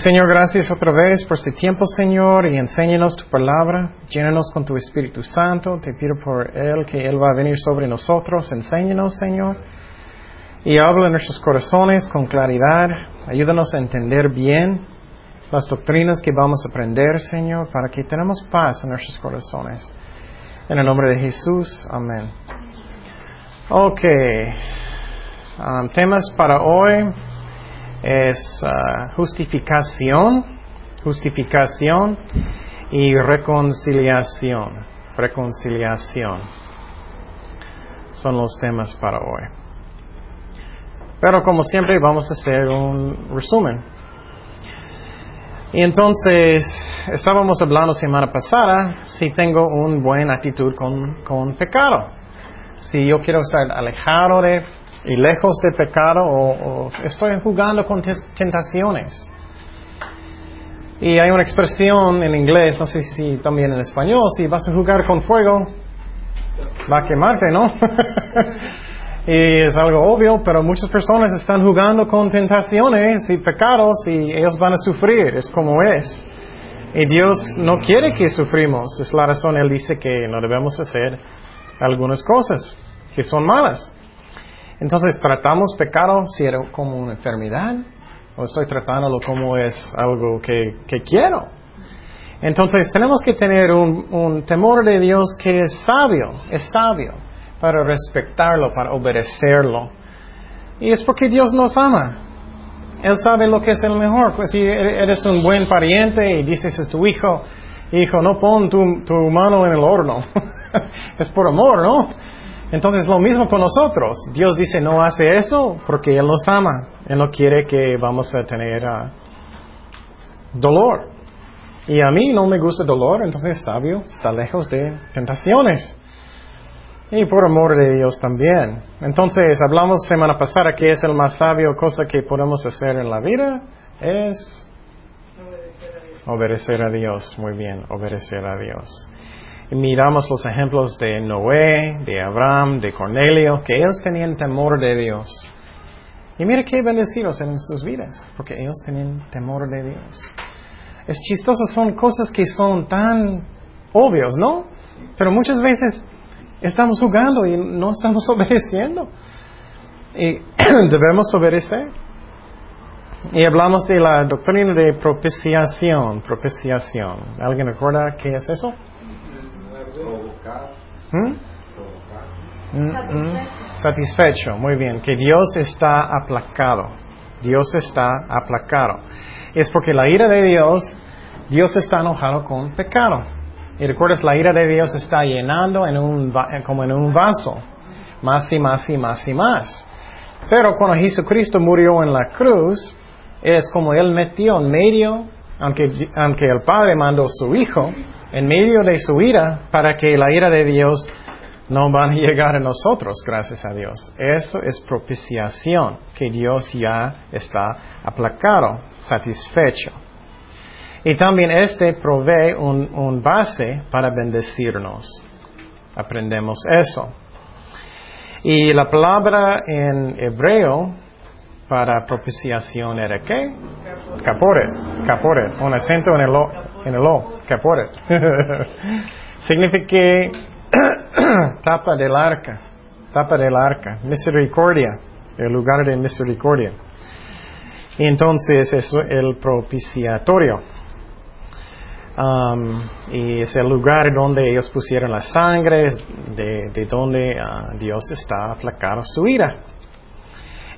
Señor, gracias otra vez por este tiempo, Señor, y enséñanos tu palabra. Llénanos con tu Espíritu Santo. Te pido por Él que Él va a venir sobre nosotros. Enséñanos, Señor. Y habla en nuestros corazones con claridad. Ayúdanos a entender bien las doctrinas que vamos a aprender, Señor, para que tenamos paz en nuestros corazones. En el nombre de Jesús, amén. Ok. Um, temas para hoy es uh, justificación, justificación y reconciliación. Reconciliación. Son los temas para hoy. Pero como siempre vamos a hacer un resumen. Y entonces, estábamos hablando semana pasada si tengo una buena actitud con, con pecado. Si yo quiero estar alejado de y lejos de pecado o, estoy jugando con tentaciones. Y hay una expresión en inglés, no sé si también en español, si vas a jugar con fuego, va a quemarte, ¿no? y es algo obvio, pero muchas personas están jugando con tentaciones y pecados y ellos van a sufrir, es como es. Y Dios no quiere que sufrimos, es la razón, Él dice que no debemos hacer algunas cosas que son malas. Entonces, ¿tratamos pecado si era como una enfermedad? ¿O estoy tratándolo como es algo que, quiero? Entonces, tenemos que tener un, temor de Dios que es sabio, es sabio, para respetarlo, para obedecerlo. Y es porque Dios nos ama. Él sabe lo que es el mejor. Pues si eres un buen pariente y dices a tu hijo, hijo, no pon tu, tu mano en el horno. es por amor, ¿no? Entonces lo mismo con nosotros. Dios dice no hace eso porque Él nos ama. Él no quiere que vamos a tener ah, dolor. Y a mí no me gusta dolor, entonces sabio está lejos de tentaciones. Y por amor de Dios también. Entonces hablamos semana pasada que es el más sabio cosa que podemos hacer en la vida. Es obedecer a Dios. Muy bien, obedecer a Dios miramos los ejemplos de Noé, de Abraham, de Cornelio, que ellos tenían temor de Dios. Y mira qué bendecidos en sus vidas, porque ellos tenían temor de Dios. Es chistoso, son cosas que son tan obvios, ¿no? Pero muchas veces estamos jugando y no estamos obedeciendo. Y debemos obedecer. Y hablamos de la doctrina de propiciación, propiciación. ¿Alguien recuerda qué es eso? ¿Mm? ¿Mm? Satisfecho, muy bien. Que Dios está aplacado. Dios está aplacado. Es porque la ira de Dios, Dios está enojado con pecado. Y recuerdas, la ira de Dios está llenando en un, como en un vaso. Más y más y más y más. Pero cuando Jesucristo murió en la cruz, es como Él metió en medio, aunque, aunque el Padre mandó su Hijo, en medio de su ira para que la ira de Dios no van a llegar a nosotros, gracias a Dios. Eso es propiciación, que Dios ya está aplacado, satisfecho. Y también este provee un, base para bendecirnos. Aprendemos eso. Y la palabra en hebreo para propiciación era qué? Capore, capore, un acento en el O, en el O, capore. Significa tapa del arca, tapa del arca, misericordia, el lugar de misericordia. Y entonces es el propiciatorio. Um, y es el lugar donde ellos pusieron la sangre, de, de donde uh, Dios está aplacado su ira.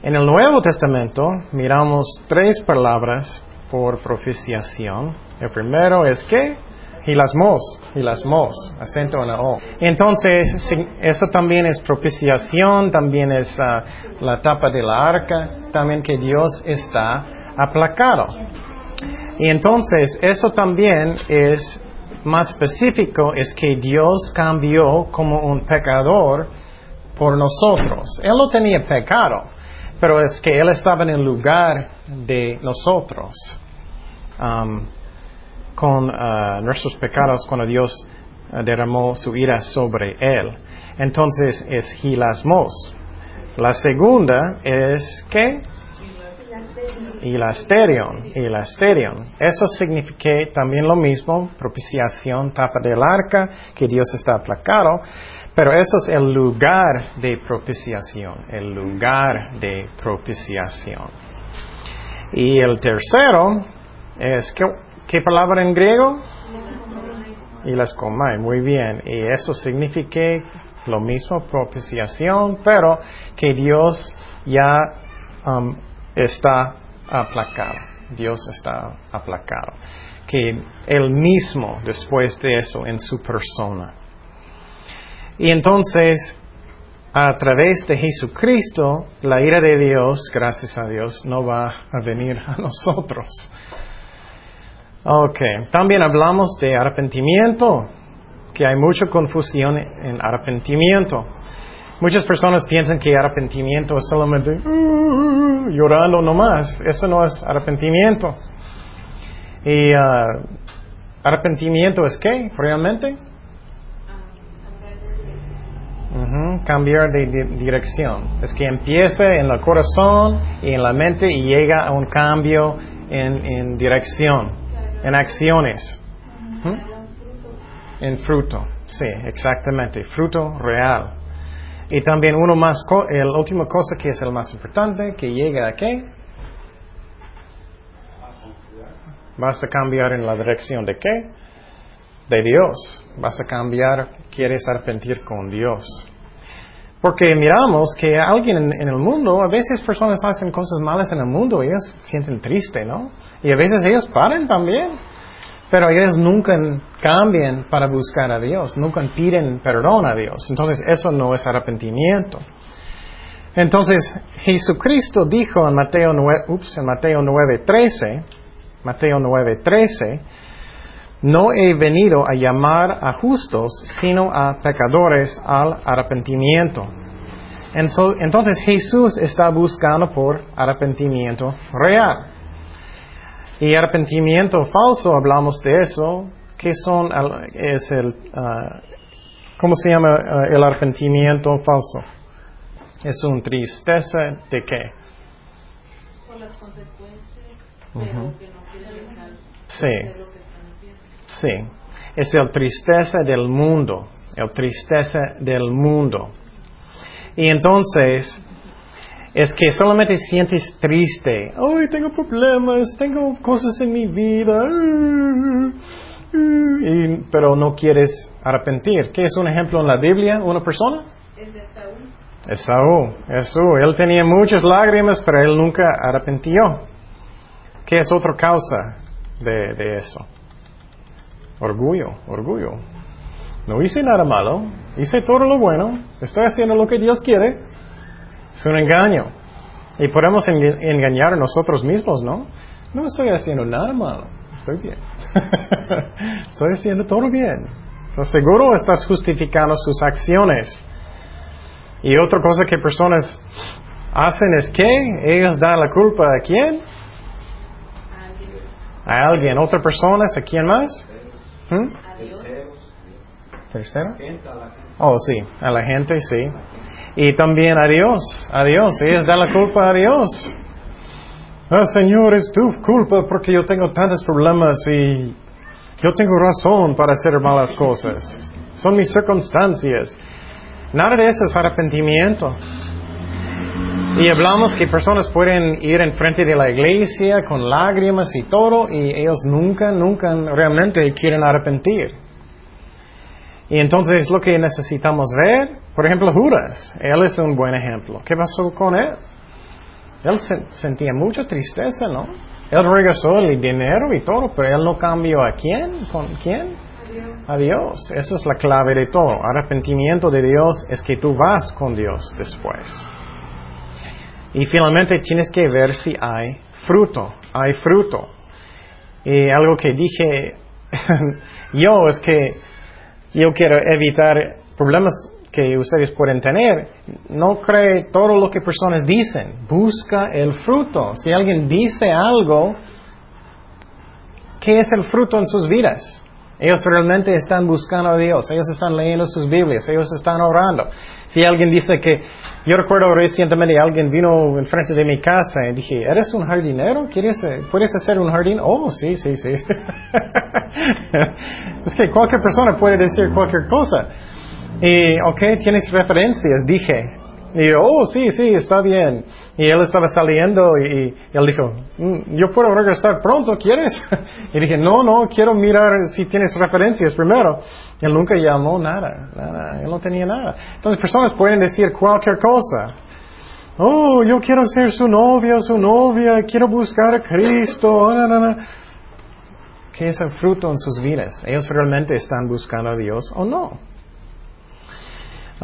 En el Nuevo Testamento miramos tres palabras por propiciación. El primero es que hilasmos, hilasmos, acento en la O. Entonces, eso también es propiciación, también es ah, la tapa de la arca, también que Dios está aplacado. Y entonces, eso también es más específico, es que Dios cambió como un pecador por nosotros. Él no tenía pecado, pero es que Él estaba en el lugar de nosotros um, con uh, nuestros pecados cuando Dios uh, derramó su ira sobre Él. Entonces es hilasmos. La segunda es ¿qué? y la asterion, y la asterion. Eso significa también lo mismo, propiciación, tapa del arca, que Dios está aplacado, pero eso es el lugar de propiciación, el lugar de propiciación. Y el tercero es, ¿qué, qué palabra en griego? Y las comai, muy bien. Y eso significa lo mismo, propiciación, pero que Dios ya um, está aplacado. Dios está aplacado. Que Él mismo, después de eso, en su persona. Y entonces, a través de Jesucristo, la ira de Dios, gracias a Dios, no va a venir a nosotros. Ok, también hablamos de arrepentimiento, que hay mucha confusión en arrepentimiento. Muchas personas piensan que arrepentimiento es solamente uh, llorando nomás. Eso no es arrepentimiento. ¿Y uh, arrepentimiento es qué realmente? cambiar de, dirección. Es que empieza en el corazón y en la mente y llega a un cambio en, dirección, en acciones. En fruto, sí, exactamente, fruto real. Y también uno más, la última cosa que es el más importante, que llega a qué? Vas a cambiar en la dirección de qué? De Dios. Vas a cambiar, quieres arrepentir con Dios. Porque miramos que alguien en, el mundo, a veces personas hacen cosas malas en el mundo y ellos sienten triste, ¿no? Y a veces ellos paran también. Pero ellos nunca cambian para buscar a Dios, nunca piden perdón a Dios. Entonces eso no es arrepentimiento. Entonces Jesucristo dijo en Mateo 9, ups, en Mateo 9:13, Mateo 9:13, no he venido a llamar a justos, sino a pecadores al arrepentimiento. Entonces Jesús está buscando por arrepentimiento real. Y arrepentimiento falso, hablamos de eso. ¿Qué son? Es el, ah, ¿Cómo se llama ah, el arrepentimiento falso? Es una tristeza de qué? Por las consecuencias, pero que no Sí. Sí. Es el tristeza del mundo. El tristeza del mundo. Y entonces, es que solamente sientes triste. Ay, tengo problemas, tengo cosas en mi vida. pero no quieres arrepentir. ¿Qué es un ejemplo en la Biblia? ¿Una persona? Es de Saúl. Esaú, Esaú. Él tenía muchas lágrimas, pero él nunca arrepintió. ¿Qué es otra causa de, de eso? Orgullo, orgullo. No hice nada malo, hice todo lo bueno, estoy haciendo lo que Dios quiere. Es un engaño. Y podemos engañar a nosotros mismos, ¿no? No estoy haciendo nada malo, estoy bien. estoy haciendo todo bien. seguro estás justificando sus acciones. Y otra cosa que personas hacen es que ellas dan la culpa a quién? A alguien. ¿Otra persona? ¿A quién más? ¿Hmm? ¿Tercero? Oh, sí, a la gente, sí. Y también a Dios, a Dios. Ellos dan la culpa a Dios. Ah, Señor, es tu culpa porque yo tengo tantos problemas y yo tengo razón para hacer malas cosas. Son mis circunstancias. Nada de eso es arrepentimiento. Y hablamos que personas pueden ir enfrente de la iglesia con lágrimas y todo y ellos nunca, nunca realmente quieren arrepentir. Y entonces lo que necesitamos ver, por ejemplo, Judas, él es un buen ejemplo. ¿Qué pasó con él? Él sentía mucha tristeza, ¿no? Él regresó el dinero y todo, pero él no cambió a quién, con quién? A Dios. Esa es la clave de todo. Arrepentimiento de Dios es que tú vas con Dios después. Y finalmente tienes que ver si hay fruto, hay fruto. Y algo que dije yo es que yo quiero evitar problemas que ustedes pueden tener. No cree todo lo que personas dicen. Busca el fruto. Si alguien dice algo, ¿qué es el fruto en sus vidas? Ellos realmente están buscando a Dios, ellos están leyendo sus Biblias, ellos están orando. Si alguien dice que, yo recuerdo recientemente alguien vino enfrente de mi casa y dije, ¿eres un jardinero? ¿Quieres, ¿Puedes hacer un jardín? Oh, sí, sí, sí. es que cualquier persona puede decir cualquier cosa. Y, ok, tienes referencias, dije. Y oh, sí, sí, está bien. Y él estaba saliendo y, él dijo, mm, yo puedo regresar pronto, ¿quieres? y dije, no, no, quiero mirar si tienes referencias primero. Y él nunca llamó nada, nada, él no tenía nada. Entonces personas pueden decir cualquier cosa. Oh, yo quiero ser su novia, su novia, quiero buscar a Cristo. ¿Qué es el fruto en sus vidas? ¿Ellos realmente están buscando a Dios o no?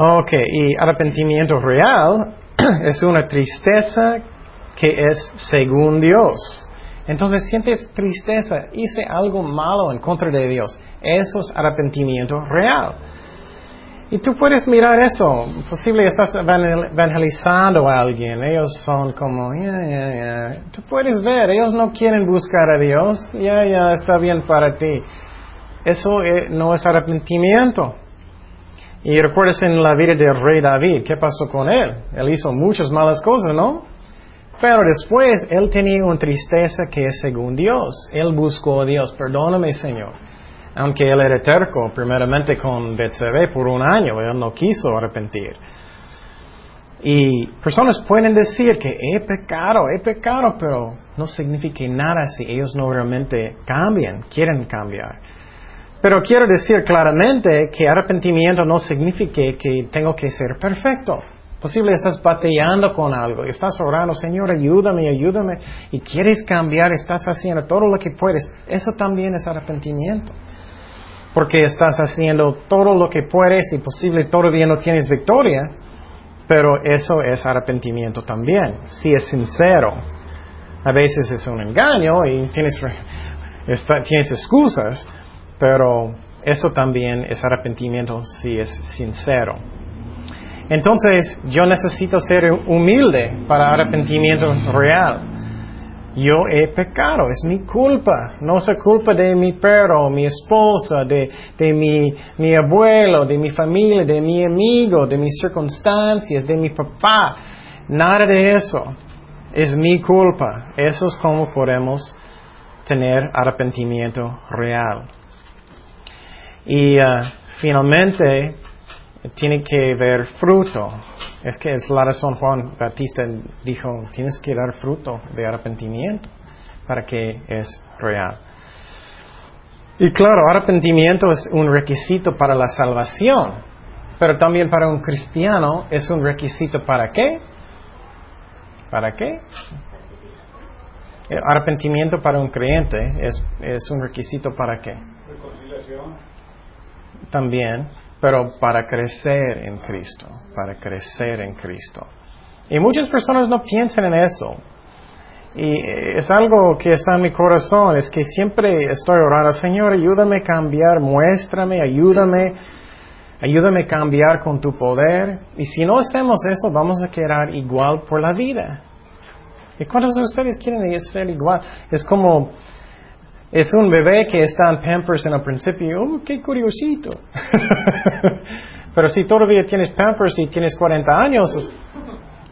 Ok, y arrepentimiento real es una tristeza que es según Dios. Entonces sientes tristeza, hice algo malo en contra de Dios. Eso es arrepentimiento real. Y tú puedes mirar eso. Posible estás evangelizando a alguien. Ellos son como, ya, ya, ya. Tú puedes ver, ellos no quieren buscar a Dios. Ya, ya, está bien para ti. Eso eh, no es arrepentimiento. Y recuerdas en la vida del rey David, ¿qué pasó con él? Él hizo muchas malas cosas, ¿no? Pero después él tenía una tristeza que es según Dios. Él buscó a Dios, perdóname Señor. Aunque él era terco, primeramente con Betsabé por un año, él no quiso arrepentir. Y personas pueden decir que he pecado, he pecado, pero no significa nada si ellos no realmente cambian, quieren cambiar. Pero quiero decir claramente que arrepentimiento no significa que tengo que ser perfecto. Posible estás batallando con algo, estás orando, Señor, ayúdame, ayúdame, y quieres cambiar, estás haciendo todo lo que puedes. Eso también es arrepentimiento. Porque estás haciendo todo lo que puedes y posible todavía no tienes victoria, pero eso es arrepentimiento también, si es sincero. A veces es un engaño y tienes, tienes excusas, pero eso también es arrepentimiento si es sincero. Entonces, yo necesito ser humilde para arrepentimiento real. Yo he pecado, es mi culpa, no es culpa de mi perro, mi esposa, de, mi, mi abuelo, de mi familia, de mi amigo, de mis circunstancias, de mi papá. Nada de eso es mi culpa. Eso es como podemos tener arrepentimiento real. Y uh, finalmente tiene que ver fruto. Es que es la razón Juan Batista dijo, tienes que dar fruto de arrepentimiento para que es real. Y claro, arrepentimiento es un requisito para la salvación, pero también para un cristiano es un requisito para qué? ¿Para qué? arrepentimiento para un creyente es, es un requisito para qué? También, pero para crecer en Cristo, para crecer en Cristo. Y muchas personas no piensan en eso. Y es algo que está en mi corazón, es que siempre estoy orando, Señor, ayúdame a cambiar, muéstrame, ayúdame, ayúdame a cambiar con tu poder. Y si no hacemos eso, vamos a quedar igual por la vida. ¿Y cuántos de ustedes quieren ser igual? Es como es un bebé que está en Pampers en el principio. ¡Oh, qué curiosito! Pero si todavía tienes Pampers y tienes 40 años,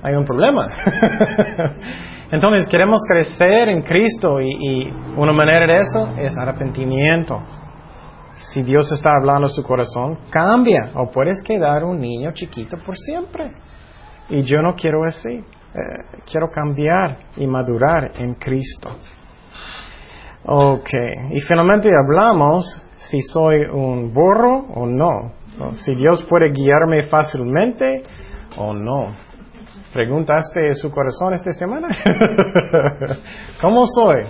hay un problema. Entonces queremos crecer en Cristo y, y, una manera de eso es arrepentimiento. Si Dios está hablando a su corazón, cambia o puedes quedar un niño chiquito por siempre. Y yo no quiero así. Eh, quiero cambiar y madurar en Cristo. Ok, y finalmente hablamos si soy un burro o no. Si Dios puede guiarme fácilmente o no. ¿Preguntaste su corazón esta semana? ¿Cómo soy?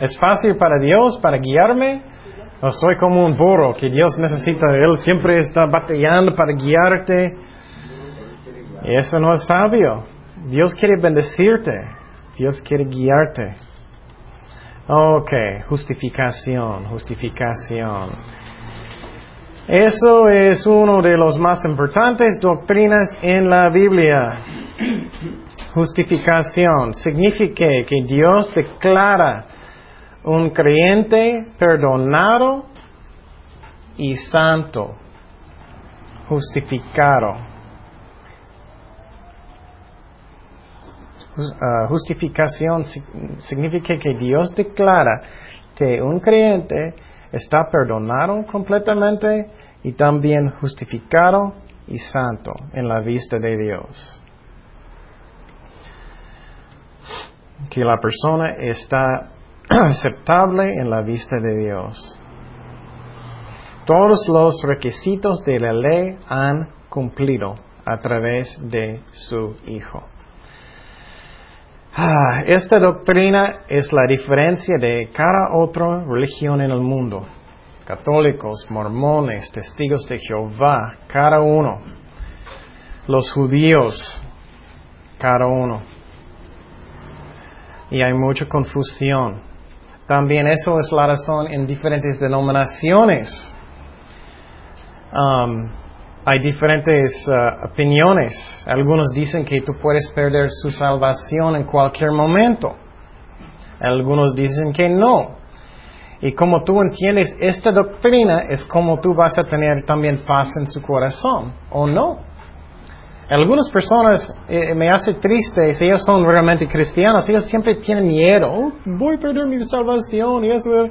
¿Es fácil para Dios, para guiarme? ¿O soy como un burro que Dios necesita? Él siempre está batallando para guiarte. Y eso no es sabio. Dios quiere bendecirte. Dios quiere guiarte. Ok, justificación, justificación. Eso es uno de los más importantes doctrinas en la Biblia. Justificación significa que Dios declara un creyente perdonado y santo, justificado. Uh, justificación significa que Dios declara que un creyente está perdonado completamente y también justificado y santo en la vista de Dios. Que la persona está aceptable en la vista de Dios. Todos los requisitos de la ley han cumplido a través de su Hijo. Ah, esta doctrina es la diferencia de cada otra religión en el mundo. Católicos, mormones, testigos de Jehová, cada uno. Los judíos, cada uno. Y hay mucha confusión. También eso es la razón en diferentes denominaciones. Um, hay diferentes uh, opiniones. Algunos dicen que tú puedes perder su salvación en cualquier momento. Algunos dicen que no. Y como tú entiendes esta doctrina, es como tú vas a tener también paz en su corazón, ¿o no? Algunas personas eh, me hace triste, si ellos son realmente cristianos, ellos siempre tienen miedo, oh, voy a perder mi salvación y eso.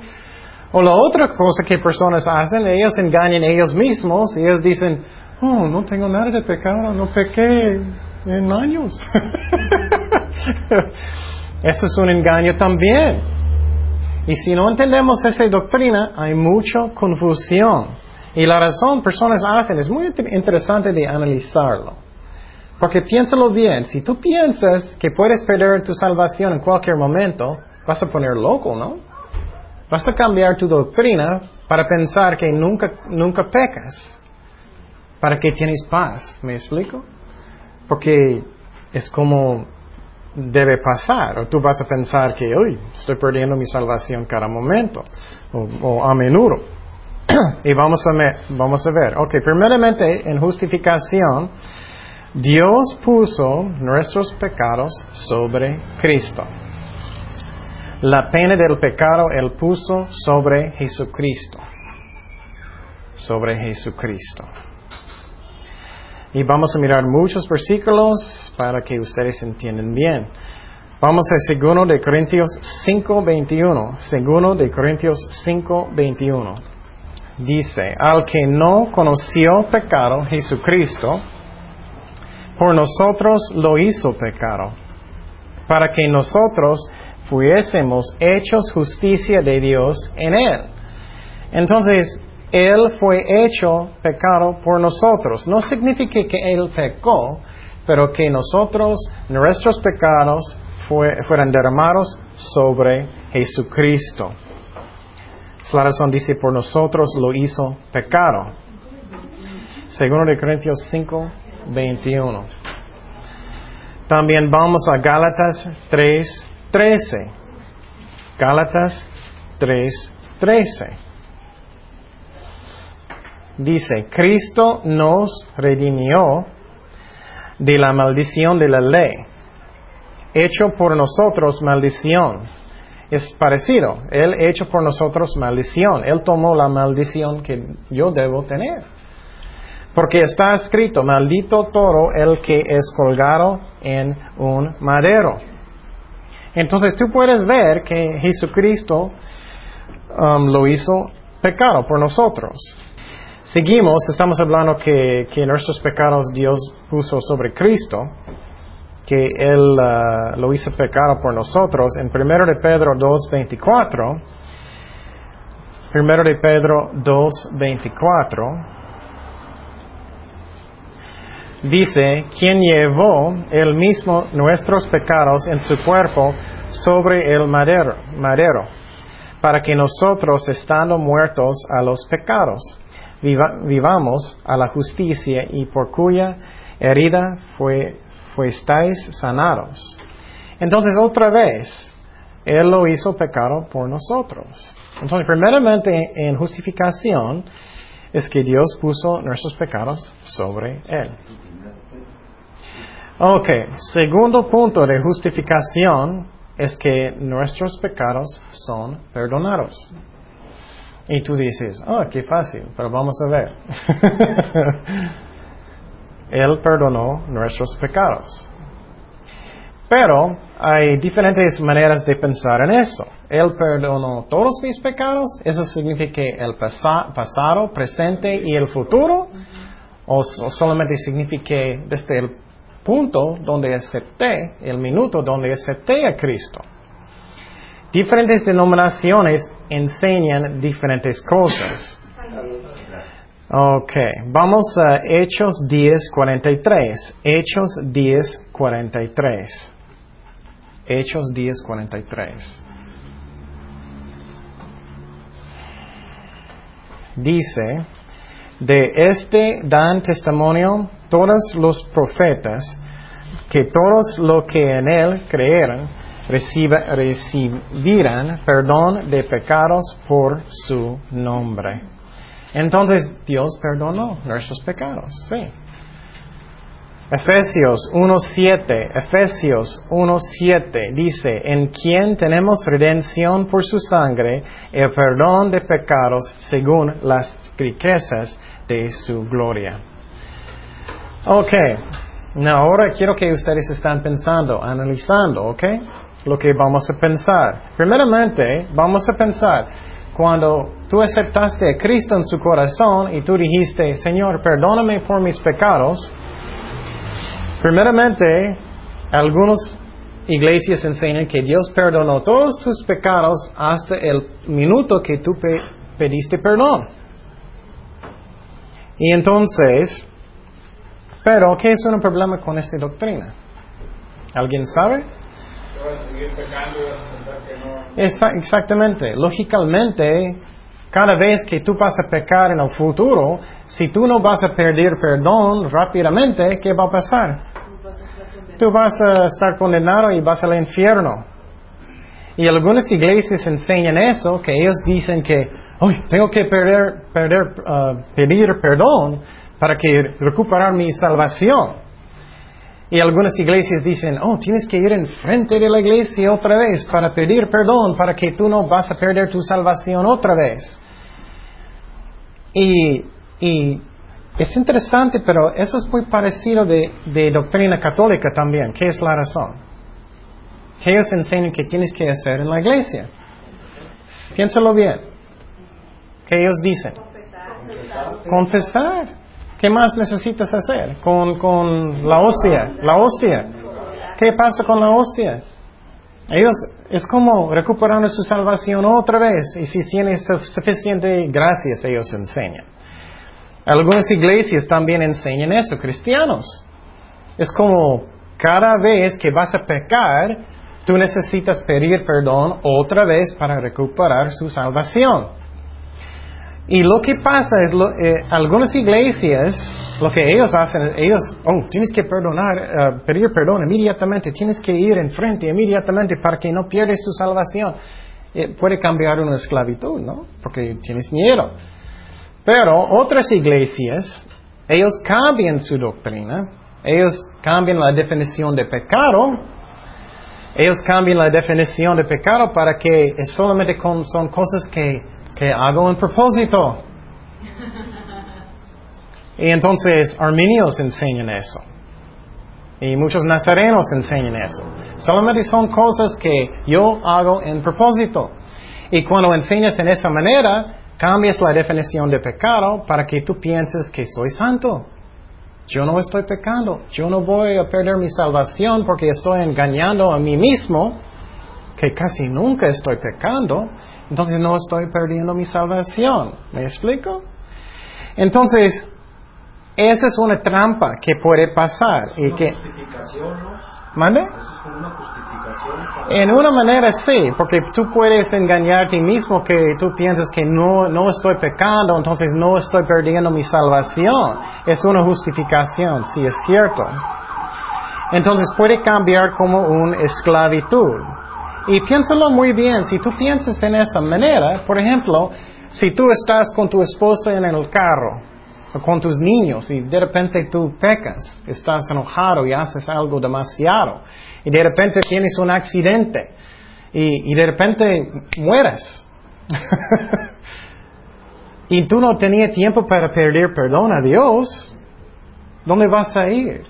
O la otra cosa que personas hacen, ellos engañan a ellos mismos y ellos dicen, oh, no tengo nada de pecado, no pequé en años. Eso es un engaño también. Y si no entendemos esa doctrina, hay mucha confusión. Y la razón personas hacen es muy interesante de analizarlo. Porque piénsalo bien, si tú piensas que puedes perder tu salvación en cualquier momento, vas a poner loco, ¿no? Vas a cambiar tu doctrina para pensar que nunca, nunca pecas para que tienes paz. ¿Me explico? Porque es como debe pasar. O tú vas a pensar que, uy, estoy perdiendo mi salvación cada momento o, a menudo. y vamos a, vamos a ver. Ok, primeramente en justificación, Dios puso nuestros pecados sobre Cristo. La pena del pecado Él puso sobre Jesucristo. Sobre Jesucristo. Y vamos a mirar muchos versículos para que ustedes entiendan bien. Vamos a 2 de Corintios 5:21. 2 de Corintios 5:21. Dice, al que no conoció pecado, Jesucristo, por nosotros lo hizo pecado, para que nosotros fuésemos hechos justicia de Dios en él. Entonces, él fue hecho pecado por nosotros. No significa que Él pecó, pero que nosotros, nuestros pecados, fueran derramados sobre Jesucristo. Es la razón, dice, por nosotros lo hizo pecado. Segundo de Corintios 5, 21. También vamos a Gálatas 3, 13. Gálatas 3, 13 dice, Cristo nos redimió de la maldición de la ley, hecho por nosotros maldición. Es parecido, Él hecho por nosotros maldición, Él tomó la maldición que yo debo tener. Porque está escrito, maldito todo el que es colgado en un madero. Entonces tú puedes ver que Jesucristo um, lo hizo pecado por nosotros. Seguimos, estamos hablando que, nuestros pecados Dios puso sobre Cristo, que Él uh, lo hizo pecado por nosotros. En 1 de Pedro 2.24, 1 de Pedro 2.24, dice, quien llevó él mismo nuestros pecados en su cuerpo sobre el madero, madero, para que nosotros, estando muertos a los pecados, vivamos a la justicia y por cuya herida fue, fuisteis sanados. Entonces otra vez, Él lo hizo pecado por nosotros. Entonces, primeramente en justificación es que Dios puso nuestros pecados sobre Él. Ok, segundo punto de justificación es que nuestros pecados son perdonados. Y tú dices, oh, qué fácil, pero vamos a ver. Él perdonó nuestros pecados. Pero hay diferentes maneras de pensar en eso. Él perdonó todos mis pecados. Eso significa el pasado, presente y el futuro. O, solamente significa desde el punto donde acepté, el minuto donde acepté a Cristo. Diferentes denominaciones enseñan diferentes cosas. Ok, vamos a Hechos 10, 43. Hechos 10, 43. Hechos 10, 43. Dice, de este dan testimonio todos los profetas, que todos los que en él creyeron recibirán perdón de pecados por su nombre. Entonces Dios perdonó nuestros pecados, sí. Efesios 1.7, Efesios 1.7 dice, en quien tenemos redención por su sangre, el perdón de pecados según las riquezas de su gloria. Ok, ahora quiero que ustedes estén pensando, analizando, ok, lo que vamos a pensar. Primeramente, vamos a pensar, cuando tú aceptaste a Cristo en su corazón y tú dijiste, Señor, perdóname por mis pecados, Primeramente, algunas iglesias enseñan que Dios perdonó todos tus pecados hasta el minuto que tú pediste perdón. Y entonces, pero ¿qué es un problema con esta doctrina? ¿Alguien sabe? Exactamente. Lógicamente, cada vez que tú vas a pecar en el futuro, si tú no vas a pedir perdón rápidamente, ¿qué va a pasar? Tú vas a estar condenado y vas al infierno. Y algunas iglesias enseñan eso, que ellos dicen que, hoy tengo que uh, pedir perdón para que recuperar mi salvación. Y algunas iglesias dicen, oh, tienes que ir enfrente de la iglesia otra vez para pedir perdón, para que tú no vas a perder tu salvación otra vez. Y, y es interesante, pero eso es muy parecido de, de doctrina católica también. ¿Qué es la razón? Ellos enseñan que tienes que hacer en la iglesia. Piénsalo bien. ¿Qué ellos dicen? Confesar. ¿Qué más necesitas hacer con, con la hostia? La hostia. ¿Qué pasa con la hostia? Ellos es como recuperando su salvación otra vez y si tienen suficiente gracias ellos enseñan. Algunas iglesias también enseñan eso, cristianos. Es como cada vez que vas a pecar, tú necesitas pedir perdón otra vez para recuperar su salvación. Y lo que pasa es, lo, eh, algunas iglesias, lo que ellos hacen, ellos, oh, tienes que perdonar, eh, pedir perdón inmediatamente, tienes que ir enfrente inmediatamente para que no pierdas tu salvación. Eh, puede cambiar una esclavitud, ¿no? Porque tienes miedo. Pero otras iglesias, ellos cambian su doctrina, ellos cambian la definición de pecado, ellos cambian la definición de pecado para que solamente son cosas que que hago en propósito. Y entonces arminios enseñan eso. Y muchos nazarenos enseñan eso. Solamente son cosas que yo hago en propósito. Y cuando enseñas en esa manera, cambias la definición de pecado para que tú pienses que soy santo. Yo no estoy pecando. Yo no voy a perder mi salvación porque estoy engañando a mí mismo, que casi nunca estoy pecando entonces no estoy perdiendo mi salvación. ¿Me explico? Entonces, esa es una trampa que puede pasar. y que, ¿Mande? En una manera sí, porque tú puedes engañar a ti mismo que tú piensas que no, no estoy pecando, entonces no estoy perdiendo mi salvación. Es una justificación, sí es cierto. Entonces puede cambiar como una esclavitud. Y piénsalo muy bien, si tú piensas en esa manera, por ejemplo, si tú estás con tu esposa en el carro, con tus niños, y de repente tú pecas, estás enojado y haces algo demasiado, y de repente tienes un accidente, y, de repente mueres. y tú no tenías tiempo para pedir perdón a Dios, ¿dónde vas a ir?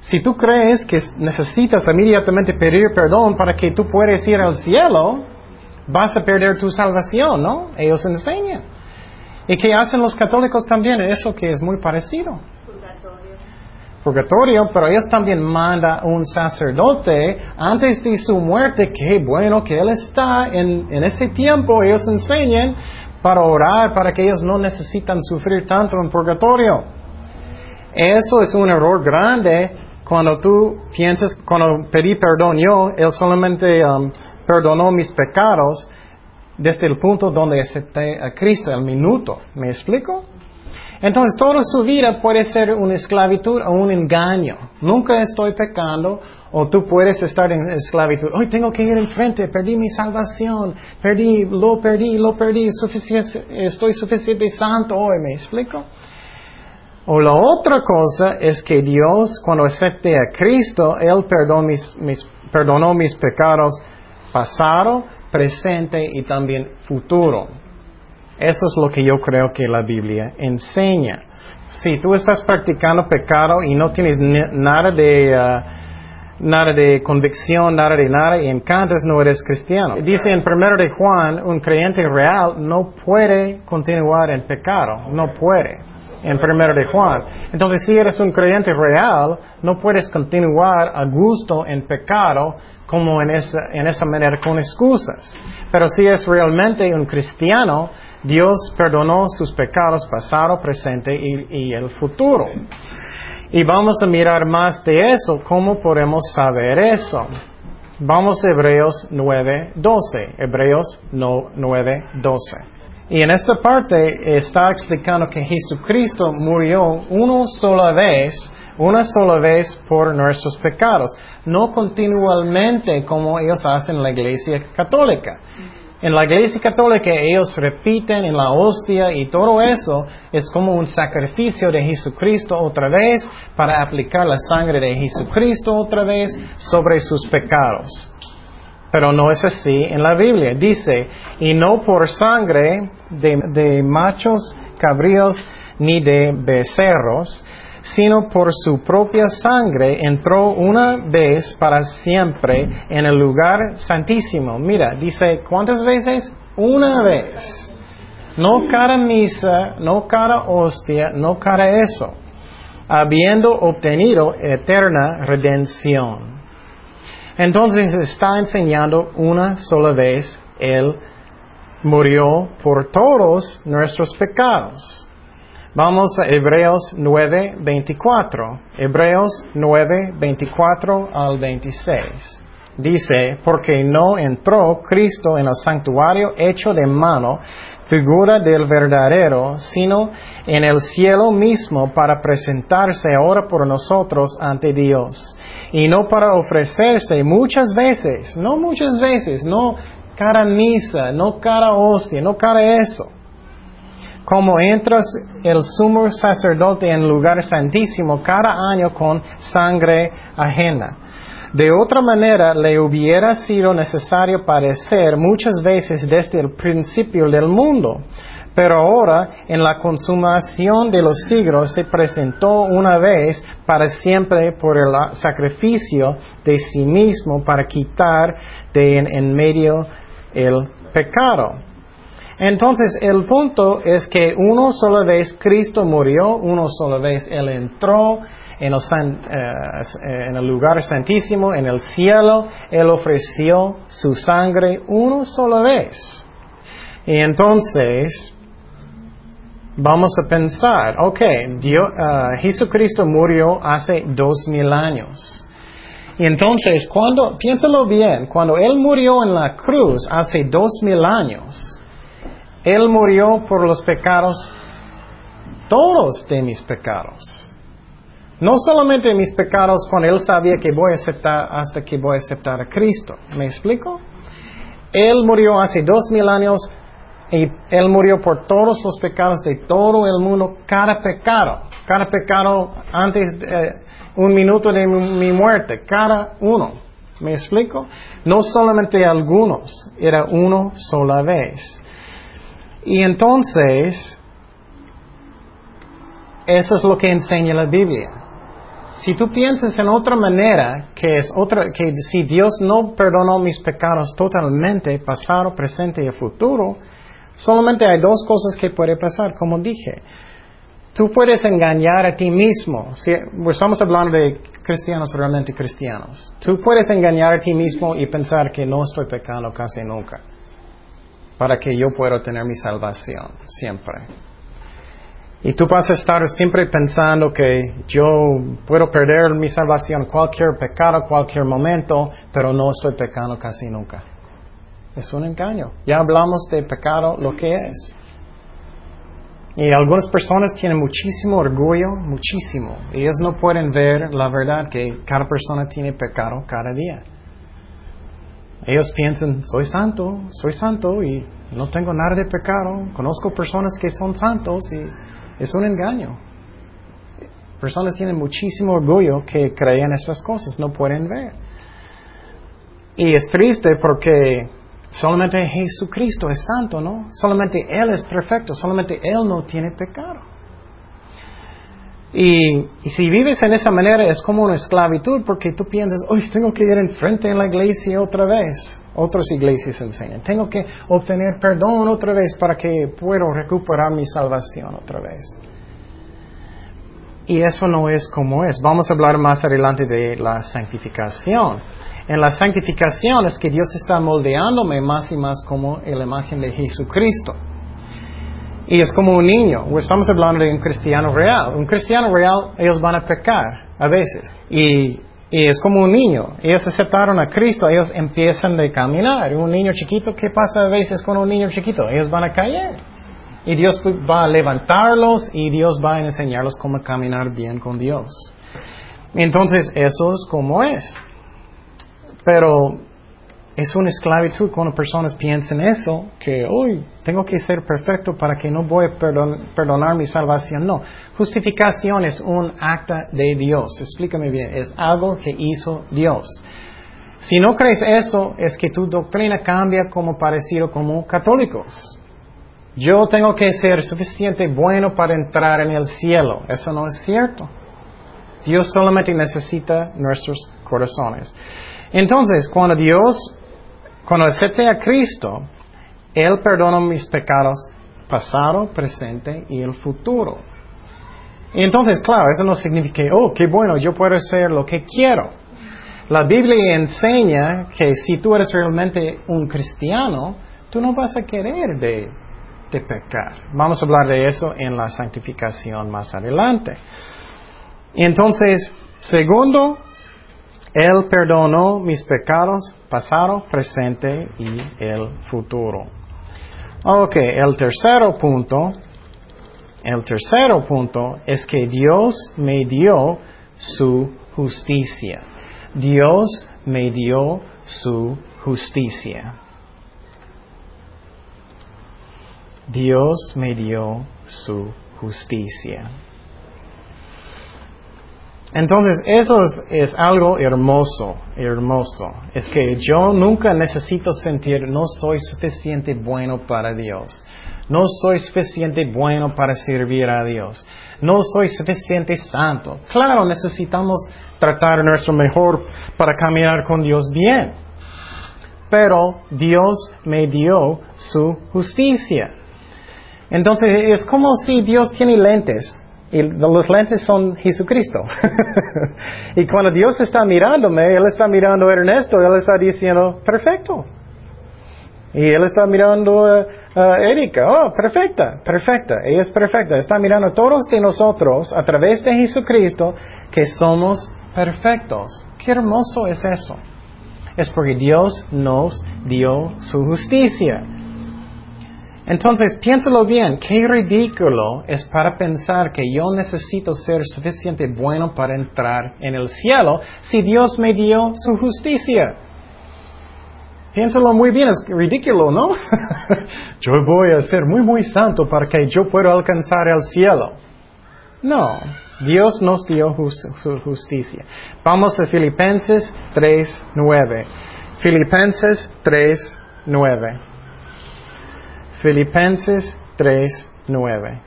Si tú crees que necesitas inmediatamente pedir perdón para que tú puedas ir al cielo, vas a perder tu salvación, ¿no? Ellos enseñan. ¿Y qué hacen los católicos también? Eso que es muy parecido. Purgatorio. Purgatorio, pero ellos también mandan un sacerdote antes de su muerte, que bueno que él está en, en ese tiempo, ellos enseñan para orar, para que ellos no necesitan sufrir tanto en purgatorio. Eso es un error grande cuando tú piensas, cuando pedí perdón yo, Él solamente um, perdonó mis pecados desde el punto donde acepté a Cristo, el minuto. ¿Me explico? Entonces, toda su vida puede ser una esclavitud o un engaño. Nunca estoy pecando o tú puedes estar en esclavitud. Hoy tengo que ir enfrente, perdí mi salvación, perdí, lo perdí, lo perdí, estoy suficiente santo hoy, ¿me explico? O la otra cosa es que Dios, cuando acepté a Cristo, Él perdonó mis, perdonó mis pecados pasado, presente y también futuro. Eso es lo que yo creo que la Biblia enseña. Si tú estás practicando pecado y no tienes nada de, uh, nada de convicción, nada de nada y encantas, no eres cristiano. Dice en 1 de Juan, un creyente real no puede continuar en pecado, no puede en 1 de Juan. Entonces, si eres un creyente real, no puedes continuar a gusto en pecado como en esa, en esa manera con excusas. Pero si es realmente un cristiano, Dios perdonó sus pecados pasado, presente y, y el futuro. Y vamos a mirar más de eso, cómo podemos saber eso. Vamos a Hebreos 9.12. Hebreos 9.12. Y en esta parte está explicando que Jesucristo murió una sola vez, una sola vez por nuestros pecados, no continuamente como ellos hacen en la iglesia católica. En la iglesia católica ellos repiten en la hostia y todo eso es como un sacrificio de Jesucristo otra vez para aplicar la sangre de Jesucristo otra vez sobre sus pecados. Pero no es así en la Biblia. Dice, y no por sangre de, machos cabríos ni de becerros, sino por su propia sangre entró una vez para siempre en el lugar santísimo. Mira, dice, ¿cuántas veces? Una vez. No cada misa, no cada hostia, no cada eso. Habiendo obtenido eterna redención. Entonces está enseñando una sola vez, Él murió por todos nuestros pecados. Vamos a Hebreos 9, 24. Hebreos 9, 24 al 26. Dice, porque no entró Cristo en el santuario hecho de mano, figura del verdadero, sino en el cielo mismo para presentarse ahora por nosotros ante Dios. Y no para ofrecerse muchas veces, no muchas veces, no cada misa, no cada hostia, no cada eso. Como entras el sumo sacerdote en lugar santísimo cada año con sangre ajena de otra manera, le hubiera sido necesario padecer muchas veces desde el principio del mundo. Pero ahora, en la consumación de los siglos, se presentó una vez para siempre por el sacrificio de sí mismo para quitar de en, medio el pecado. Entonces, el punto es que una sola vez Cristo murió, una sola vez Él entró en el, eh, en el lugar santísimo, en el cielo, Él ofreció su sangre una sola vez. Y entonces, vamos a pensar, ok, Dios, uh, Jesucristo murió hace dos mil años. Y entonces, cuando, piénsalo bien, cuando Él murió en la cruz hace dos mil años, Él murió por los pecados, todos de mis pecados. No solamente mis pecados cuando Él sabía que voy a aceptar hasta que voy a aceptar a Cristo. ¿Me explico? Él murió hace dos mil años y Él murió por todos los pecados de todo el mundo, cada pecado, cada pecado antes eh, un minuto de mi muerte, cada uno. ¿Me explico? No solamente algunos, era uno sola vez. Y entonces, eso es lo que enseña la Biblia. Si tú piensas en otra manera, que es otra, que si Dios no perdonó mis pecados totalmente, pasado, presente y futuro, solamente hay dos cosas que puede pasar, como dije. Tú puedes engañar a ti mismo. Pues estamos hablando de cristianos realmente cristianos. Tú puedes engañar a ti mismo y pensar que no estoy pecando casi nunca. Para que yo pueda tener mi salvación siempre. Y tú vas a estar siempre pensando que yo puedo perder mi salvación cualquier pecado, cualquier momento, pero no estoy pecando casi nunca. Es un engaño. Ya hablamos de pecado, lo que es. Y algunas personas tienen muchísimo orgullo, muchísimo. Ellos no pueden ver la verdad que cada persona tiene pecado cada día. Ellos piensan, soy santo, soy santo y no tengo nada de pecado. Conozco personas que son santos y es un engaño. Personas tienen muchísimo orgullo que creen esas cosas, no pueden ver. Y es triste porque Solamente Jesucristo es santo, ¿no? Solamente Él es perfecto, solamente Él no tiene pecado. Y, si vives en esa manera es como una esclavitud porque tú piensas, hoy tengo que ir enfrente en la iglesia otra vez. Otras iglesias enseñan, tengo que obtener perdón otra vez para que pueda recuperar mi salvación otra vez. Y eso no es como es. Vamos a hablar más adelante de la santificación en la santificación es que Dios está moldeándome más y más como la imagen de Jesucristo. Y es como un niño. Estamos hablando de un cristiano real. Un cristiano real, ellos van a pecar a veces. Y, es como un niño. Ellos aceptaron a Cristo, ellos empiezan a caminar. Un niño chiquito, ¿qué pasa a veces con un niño chiquito? Ellos van a caer. Y Dios va a levantarlos y Dios va a enseñarlos cómo caminar bien con Dios. Entonces, eso es como es. Pero es una esclavitud cuando personas piensan eso, que hoy tengo que ser perfecto para que no voy a perdonar mi salvación. No, justificación es un acta de Dios. Explícame bien, es algo que hizo Dios. Si no crees eso, es que tu doctrina cambia como parecido como católicos. Yo tengo que ser suficiente bueno para entrar en el cielo. Eso no es cierto. Dios solamente necesita nuestros corazones. Entonces, cuando Dios, cuando acepté a Cristo, Él perdona mis pecados pasado, presente y el futuro. Entonces, claro, eso no significa, oh, qué bueno, yo puedo hacer lo que quiero. La Biblia enseña que si tú eres realmente un cristiano, tú no vas a querer de pecar. Vamos a hablar de eso en la santificación más adelante. Entonces, segundo, él perdonó mis pecados pasado, presente y el futuro. Ok, el tercer punto, el tercer punto es que Dios me dio su justicia. Dios me dio su justicia. Dios me dio su justicia. Entonces, eso es, algo hermoso, hermoso. Es que yo nunca necesito sentir, no soy suficiente bueno para Dios. No soy suficiente bueno para servir a Dios. No soy suficiente santo. Claro, necesitamos tratar nuestro mejor para caminar con Dios bien. Pero Dios me dio su justicia. Entonces, es como si Dios tiene lentes. Y los lentes son Jesucristo. y cuando Dios está mirándome, Él está mirando a Ernesto, Él está diciendo, perfecto. Y Él está mirando a, Erika, oh, perfecta, perfecta, ella es perfecta. Está mirando a todos de nosotros a través de Jesucristo que somos perfectos. Qué hermoso es eso. Es porque Dios nos dio su justicia. Entonces, piénsalo bien, qué ridículo es para pensar que yo necesito ser suficiente bueno para entrar en el cielo si Dios me dio su justicia. Piénsalo muy bien, es ridículo, ¿no? yo voy a ser muy, muy santo para que yo pueda alcanzar el cielo. No, Dios nos dio justicia. Vamos a Filipenses 3.9. Filipenses 3.9. Filipenses 3, 9.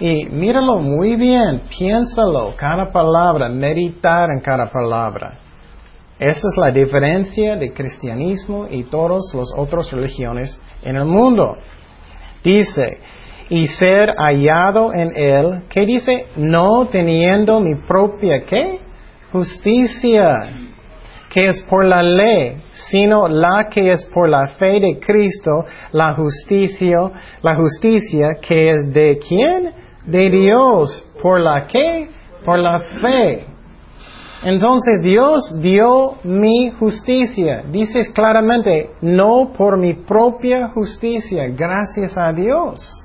Y míralo muy bien, piénsalo, cada palabra, meditar en cada palabra. Esa es la diferencia de cristianismo y todas las otras religiones en el mundo. Dice, y ser hallado en él, ¿qué dice? No teniendo mi propia, ¿qué? Justicia, que es por la ley, sino la que es por la fe de Cristo, la justicia, la justicia que es de quién? De Dios. ¿Por la qué? Por la fe. Entonces Dios dio mi justicia. Dices claramente, no por mi propia justicia, gracias a Dios.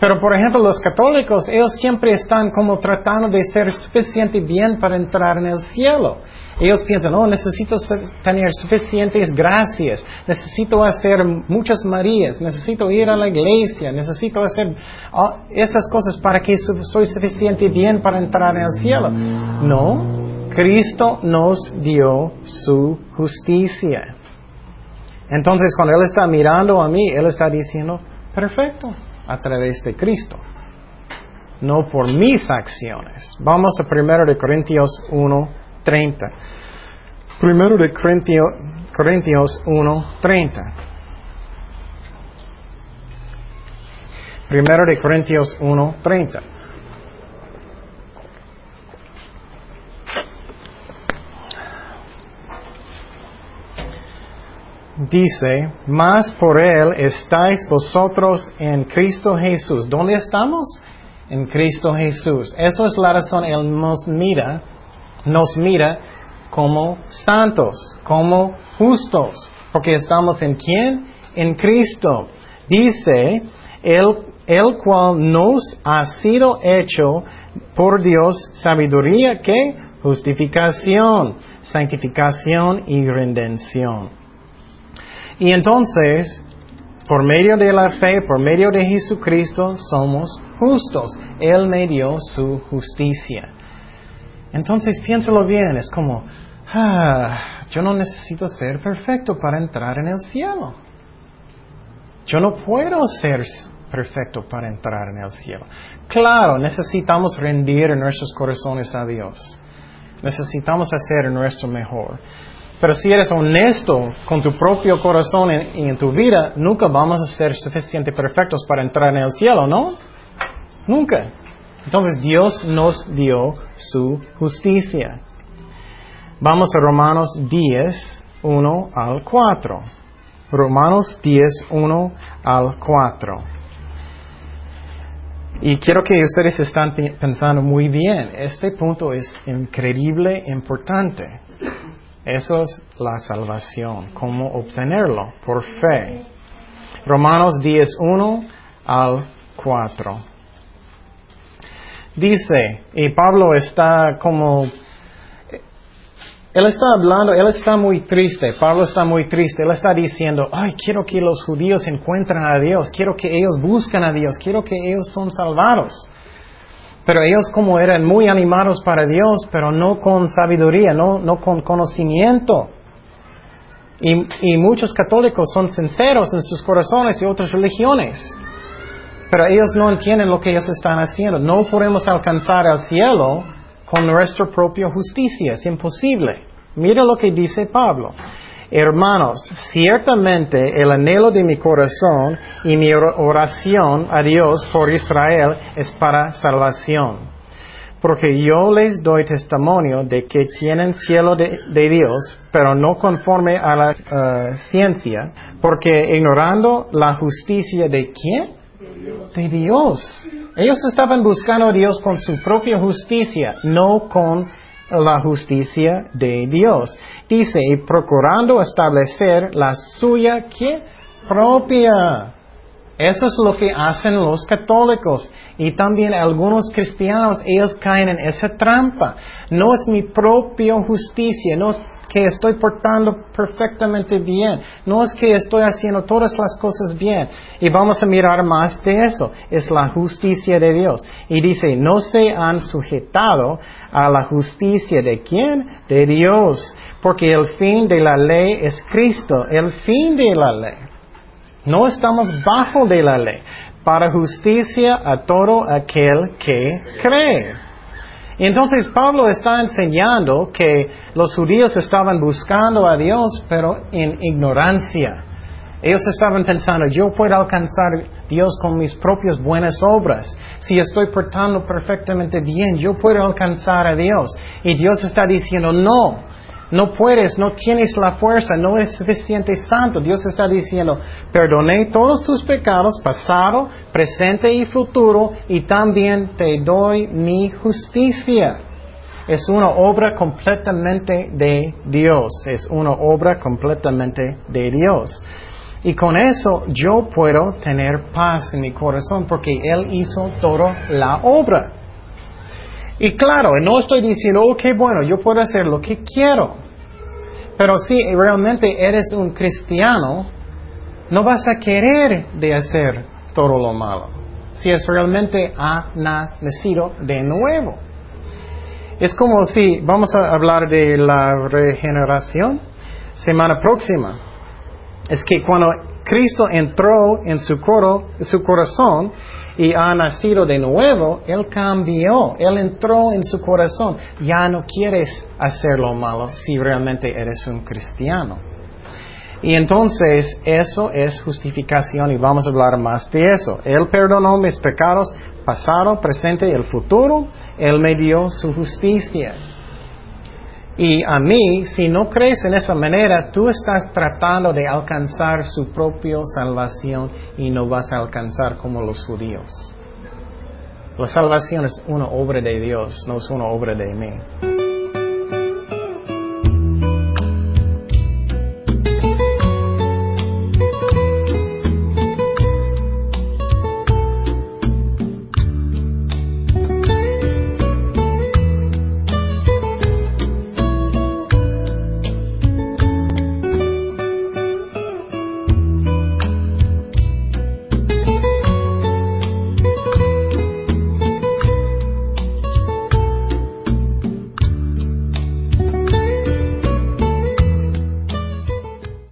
Pero por ejemplo los católicos, ellos siempre están como tratando de ser suficiente bien para entrar en el cielo. Ellos piensan, oh, necesito tener suficientes gracias, necesito hacer muchas Marías, necesito ir a la iglesia, necesito hacer oh, esas cosas para que soy suficiente bien para entrar en el cielo. No, Cristo nos dio su justicia. Entonces, cuando Él está mirando a mí, Él está diciendo, perfecto, a través de Cristo, no por mis acciones. Vamos a 1 de Corintios 1, 30. Primero de Corintios, Corintios 1, 30. Primero de Corintios 1, Dice, más por Él estáis vosotros en Cristo Jesús. ¿Dónde estamos? En Cristo Jesús. Eso es la razón, Él nos mira, nos mira como santos, como justos, porque estamos en quién? En Cristo. Dice, el, el cual nos ha sido hecho por Dios sabiduría que justificación, santificación y redención. Y entonces, por medio de la fe, por medio de Jesucristo, somos justos. Él me dio su justicia. Entonces piénsalo bien, es como, ah, yo no necesito ser perfecto para entrar en el cielo. Yo no puedo ser perfecto para entrar en el cielo. Claro, necesitamos rendir nuestros corazones a Dios. Necesitamos hacer nuestro mejor. Pero si eres honesto con tu propio corazón y en tu vida, nunca vamos a ser suficientemente perfectos para entrar en el cielo, ¿no? Nunca. Entonces Dios nos dio su justicia. Vamos a Romanos 10, 1 al 4. Romanos 10, 1 al 4. Y quiero que ustedes estén pensando muy bien. Este punto es increíble, importante. Eso es la salvación. ¿Cómo obtenerlo? Por fe. Romanos 10, 1 al 4. Dice, y Pablo está como, él está hablando, él está muy triste, Pablo está muy triste, él está diciendo, ay, quiero que los judíos encuentren a Dios, quiero que ellos busquen a Dios, quiero que ellos son salvados. Pero ellos como eran muy animados para Dios, pero no con sabiduría, no, no con conocimiento. Y, y muchos católicos son sinceros en sus corazones y otras religiones. Pero ellos no entienden lo que ellos están haciendo. No podemos alcanzar el cielo con nuestra propia justicia. Es imposible. Mira lo que dice Pablo. Hermanos, ciertamente el anhelo de mi corazón y mi oración a Dios por Israel es para salvación. Porque yo les doy testimonio de que tienen cielo de, Dios, pero no conforme a la eh, ciencia, porque ignorando la justicia de quién? de Dios. Ellos estaban buscando a Dios con su propia justicia, no con la justicia de Dios. Dice, y procurando establecer la suya ¿qué? propia. Eso es lo que hacen los católicos y también algunos cristianos, ellos caen en esa trampa. No es mi propia justicia, no es que estoy portando perfectamente bien, no es que estoy haciendo todas las cosas bien. Y vamos a mirar más de eso, es la justicia de Dios. Y dice, no se han sujetado a la justicia de quién? De Dios, porque el fin de la ley es Cristo, el fin de la ley. No estamos bajo de la ley, para justicia a todo aquel que cree. Entonces Pablo está enseñando que los judíos estaban buscando a Dios, pero en ignorancia. Ellos estaban pensando, yo puedo alcanzar a Dios con mis propias buenas obras. Si estoy portando perfectamente bien, yo puedo alcanzar a Dios. Y Dios está diciendo, no, no puedes, no tienes la fuerza, no eres suficiente santo. Dios está diciendo, perdoné todos tus pecados, pasado, presente y futuro, y también te doy mi justicia. Es una obra completamente de Dios, es una obra completamente de Dios. Y con eso yo puedo tener paz en mi corazón porque Él hizo toda la obra. Y claro, no estoy diciendo, ok, bueno, yo puedo hacer lo que quiero. Pero si realmente eres un cristiano, no vas a querer de hacer todo lo malo. Si es realmente ha nacido de nuevo. Es como si, vamos a hablar de la regeneración semana próxima. Es que cuando Cristo entró en su, coro, su corazón, y ha nacido de nuevo, Él cambió, Él entró en su corazón. Ya no quieres hacer lo malo si realmente eres un cristiano. Y entonces eso es justificación y vamos a hablar más de eso. Él perdonó mis pecados pasado, presente y el futuro. Él me dio su justicia. Y a mí, si no crees en esa manera, tú estás tratando de alcanzar su propia salvación y no vas a alcanzar como los judíos. La salvación es una obra de Dios, no es una obra de mí.